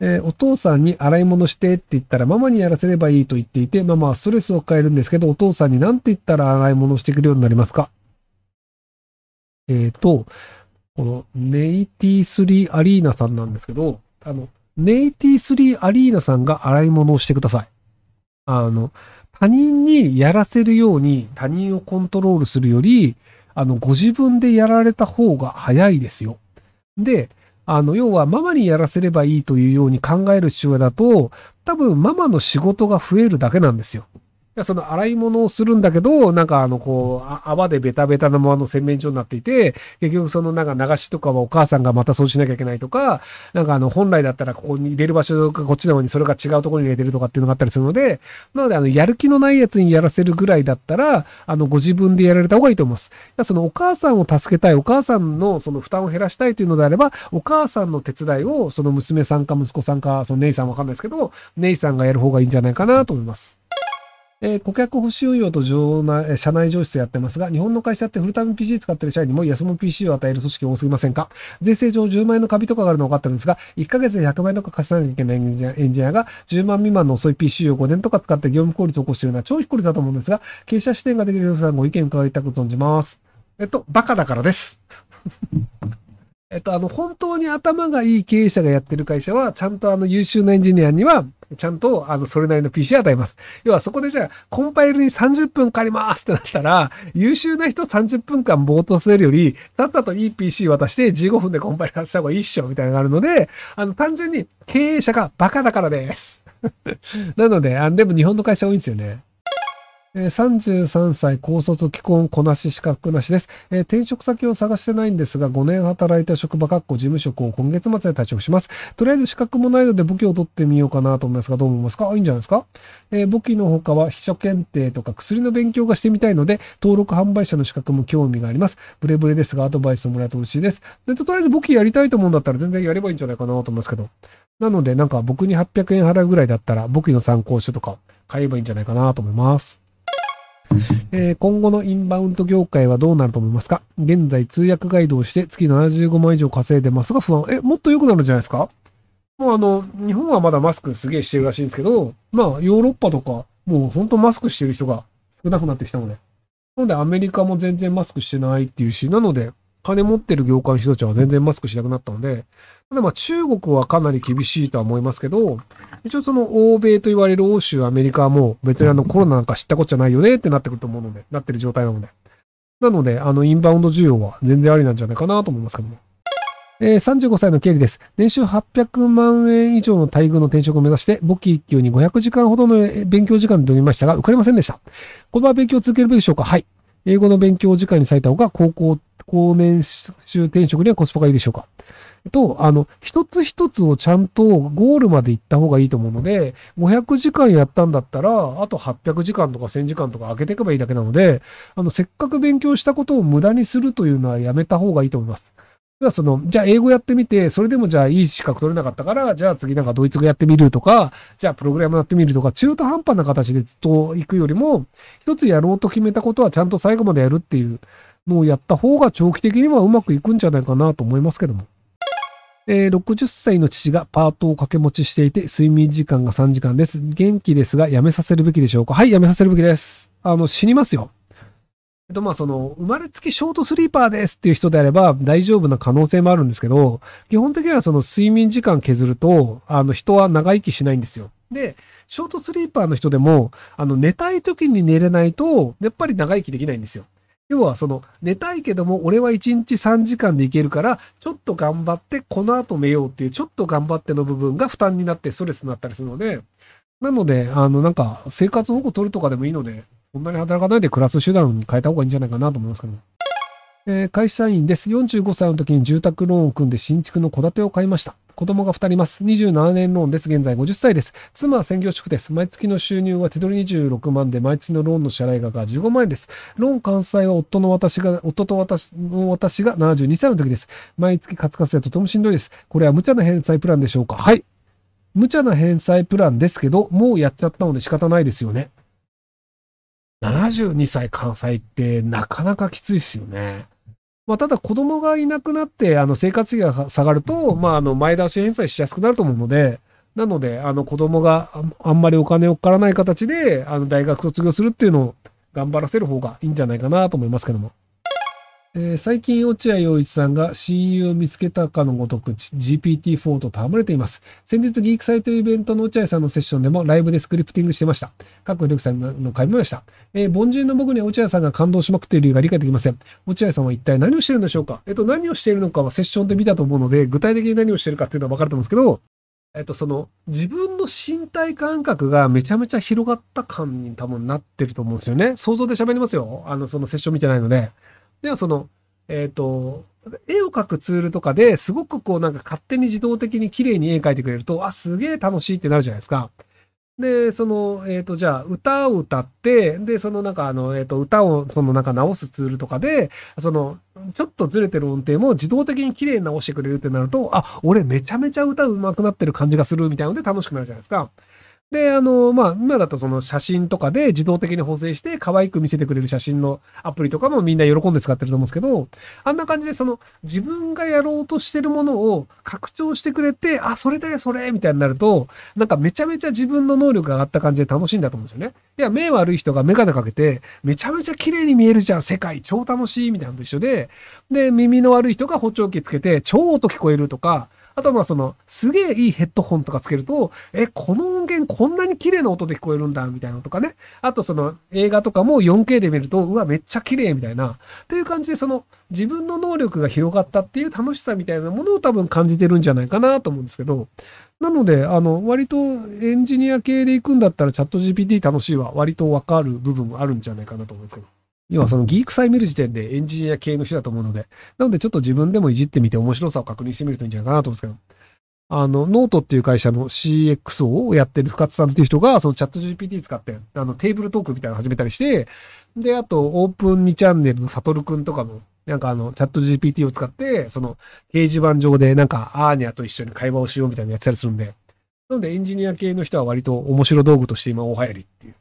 えー、お父さんに洗い物してって言ったらママにやらせればいいと言っていて、ママはストレスを抱えるんですけど、お父さんに何て言ったら洗い物してくるようになりますか？えっ、ー、と、このネイティ3アリーナさんなんですけど、あの、ネイティ3アリーナさんが洗い物をしてください。あの、他人にやらせるように他人をコントロールするより、あの、ご自分でやられた方が早いですよ。で、あの、要はママにやらせればいいというように考える父親だと、多分ママの仕事が増えるだけなんですよ。その洗い物をするんだけど、なんかあの、こう、泡でベタベタなままの洗面所になっていて、結局そのなんか流しとかはお母さんがまた掃除しなきゃいけないとか、なんかあの、本来だったらここに入れる場所がこっちなのにそれが違うところに入れてるとかっていうのがあったりするので、なのであの、やる気のないやつにやらせるぐらいだったら、あの、ご自分でやられた方がいいと思います。そのお母さんを助けたい、お母さんのその負担を減らしたいというのであれば、お母さんの手伝いを、その娘さんか息子さんか、その姉さんわかんないですけど、姉さんがやる方がいいんじゃないかなと思います。えー、顧客保守運用と上内社内上質やってますが、日本の会社ってフルタイム PC 使ってる社員にも安物 PC を与える組織多すぎませんか？税制上10万円のカビとかがあるの分かってるんですが、1ヶ月で100万円とか貸さなきゃいけないエンジニアが10万未満の遅い PC を5年とか使って業務効率を起こしているのは超低率だと思うんですが、経営者視点ができる皆さんご意見伺いたく存じます。えっと、バカだからです。えっと、あの、本当に頭がいい経営者がやってる会社は、ちゃんとあの優秀なエンジニアには、ちゃんと、あの、それなりの PC 与えます。要はそこでじゃあ、コンパイルに30分借りますってなったら、優秀な人30分間ぼーっとするより、さっさといい PC 渡して15分でコンパイルした方がいいっしょ、みたいなのがあるので、あの、単純に経営者がバカだからです。なので、あでも日本の会社多いんですよね。33歳、高卒、既婚、こなし、資格なしです。えー、転職先を探してないんですが、5年働いた職場、かっこ事務職を今月末で退職します。とりあえず資格もないので武器を取ってみようかなと思いますが、どう思いますか？いいんじゃないですか？えー、簿記の他は秘書検定とか薬の勉強がしてみたいので、登録販売者の資格も興味があります。ブレブレですが、アドバイスをもらえると嬉しいです。で、とりあえず簿記やりたいと思うんだったら全然やればいいんじゃないかなと思いますけど。なので、なんか僕に800円払うぐらいだったら、簿記の参考書とか買えばいいんじゃないかなと思います。えー、今後のインバウンド業界はどうなると思いますか？現在通訳ガイドをして月75万以上稼いでますが不安。え、もっと良くなるんじゃないですか？もうあの、日本はまだマスクすげえしてるらしいんですけど、まあヨーロッパとか、もう本当マスクしてる人が少なくなってきたので。なのでアメリカも全然マスクしてないっていうし、なので、金持ってる業界の人たちは全然マスクしなくなったので、でまあ中国はかなり厳しいとは思いますけど、一応その欧米と言われる欧州、アメリカはもう別にあのコロナなんか知ったこっちゃないよねってなってくると思うので、なってる状態なので。なので、あのインバウンド需要は全然ありなんじゃないかなと思いますけども。えー、35歳の経理です。年収800万円以上の待遇の転職を目指して、簿記一級に500時間ほどの勉強時間で取りましたが、受かりませんでした。このまま勉強を続けるべきでしょうか？はい。英語の勉強時間に割いた方が、高校、高年収転職にはコスパがいいでしょうかと、あの、一つ一つをちゃんとゴールまで行った方がいいと思うので、500時間やったんだったら、あと800時間とか1000時間とか開けていけばいいだけなので、あの、せっかく勉強したことを無駄にするというのはやめた方がいいと思います。ではその、じゃあ英語やってみて、それでもじゃあいい資格取れなかったから、じゃあ次なんかドイツ語やってみるとか、じゃあプログラムやってみるとか、中途半端な形でずっと行くよりも、一つやろうと決めたことはちゃんと最後までやるっていうのをやった方が長期的にはうまくいくんじゃないかなと思いますけども。えー、60歳の父がパートを掛け持ちしていて、睡眠時間が3時間です。元気ですが、やめさせるべきでしょうか？はい、やめさせるべきです。あの、死にますよ。えっと、まあ、その、生まれつきショートスリーパーですっていう人であれば大丈夫な可能性もあるんですけど、基本的にはその睡眠時間削ると、あの、人は長生きしないんですよ。で、ショートスリーパーの人でも、あの、寝たい時に寝れないと、やっぱり長生きできないんですよ。要はその寝たいけども俺は1日3時間でいけるからちょっと頑張ってこの後寝ようっていうちょっと頑張っての部分が負担になってストレスになったりするのでなのであのなんか生活保護取るとかでもいいのでそんなに働かないで暮らす手段に変えた方がいいんじゃないかなと思いますけどえー、会社員です。45歳の時に住宅ローンを組んで新築の戸建てを買いました。子供が2人います。27年ローンです。現在50歳です。妻は専業主婦です。毎月の収入は手取り26万で、毎月のローンの支払い額が15万円です。ローン完済は夫の私が、夫と私の私が72歳の時です。毎月カツカツでとてもしんどいです。これは無茶な返済プランでしょうか？はい。無茶な返済プランですけど、もうやっちゃったので仕方ないですよね。72歳関西ってなかなかきついですよね。まあ、ただ子供がいなくなって、あの、生活費が下がると、まあ、あの、前倒し返済しやすくなると思うので、なので、あの子供があんまりお金をかからない形で、あの大学卒業するっていうのを頑張らせる方がいいんじゃないかなと思いますけども。えー、最近、落合陽一さんが親友を見つけたかのごとく GPT-4 と戯れています。先日、ギークサイトイベントの落合さんのセッションでもライブでスクリプティングしてました。各力さんの会もました。えー、凡人の僕には落合さんが感動しまくっている理由が理解できません。落合さんは一体何をしてるんでしょうか？えっと、何をしているのかはセッションで見たと思うので、具体的に何をしてるかっていうのは分かると思うんですけど、えっと、その、自分の身体感覚がめちゃめちゃ広がった感に多分なってると思うんですよね。想像で喋りますよ。あの、そのセッション見てないので。では、その、えっ、ー、と、絵を描くツールとかですごくこうなんか勝手に自動的に綺麗に絵描いてくれると、あ、すげえ楽しいってなるじゃないですか。で、その、えっ、ー、と、じゃあ、歌を歌って、で、そのなんかあの、えっ、ー、と、歌をそのなんか直すツールとかで、その、ちょっとずれてる音程も自動的に綺麗に直してくれるってなると、あ、俺めちゃめちゃ歌うまくなってる感じがするみたいなので楽しくなるじゃないですか。で、あの、まあ、今だとその写真とかで自動的に補正して可愛く見せてくれる写真のアプリとかもみんな喜んで使ってると思うんですけど、あんな感じでその自分がやろうとしてるものを拡張してくれて、あ、それだよ、それみたいになると、なんかめちゃめちゃ自分の能力が上がった感じで楽しいんだと思うんですよね。いや、目悪い人がメガネかけて、めちゃめちゃ綺麗に見えるじゃん、世界、超楽しいみたいなのと一緒で、で、耳の悪い人が補聴器つけて、超音聞こえるとか、あとはまあその、すげえいいヘッドホンとかつけると、え、この音源こんなに綺麗な音で聞こえるんだ、みたいなのとかね。あとその、映画とかも 4K で見ると、うわ、めっちゃ綺麗みたいな。っていう感じで、その、自分の能力が広がったっていう楽しさみたいなものを多分感じてるんじゃないかなと思うんですけど、なので、あの、割とエンジニア系で行くんだったらチャット GPT 楽しいは割とわかる部分あるんじゃないかなと思うんですけど。要はそのギークさえ見る時点でエンジニア系の人だと思うので、なのでちょっと自分でもいじってみて面白さを確認してみるといいんじゃないかなと思うんですけど。あの、ノートっていう会社の CXO をやってる深津さんっていう人が、そのチャット GPT 使って、あの、テーブルトークみたいなの始めたりして、で、あと、オープン2チャンネルのサトルくんとかも、なんかあの、チャット GPT を使って、その、掲示板上でなんか、アーニャと一緒に会話をしようみたいなやつやつたりするんで、なのでエンジニア系の人は割と面白道具として今大流行りっていう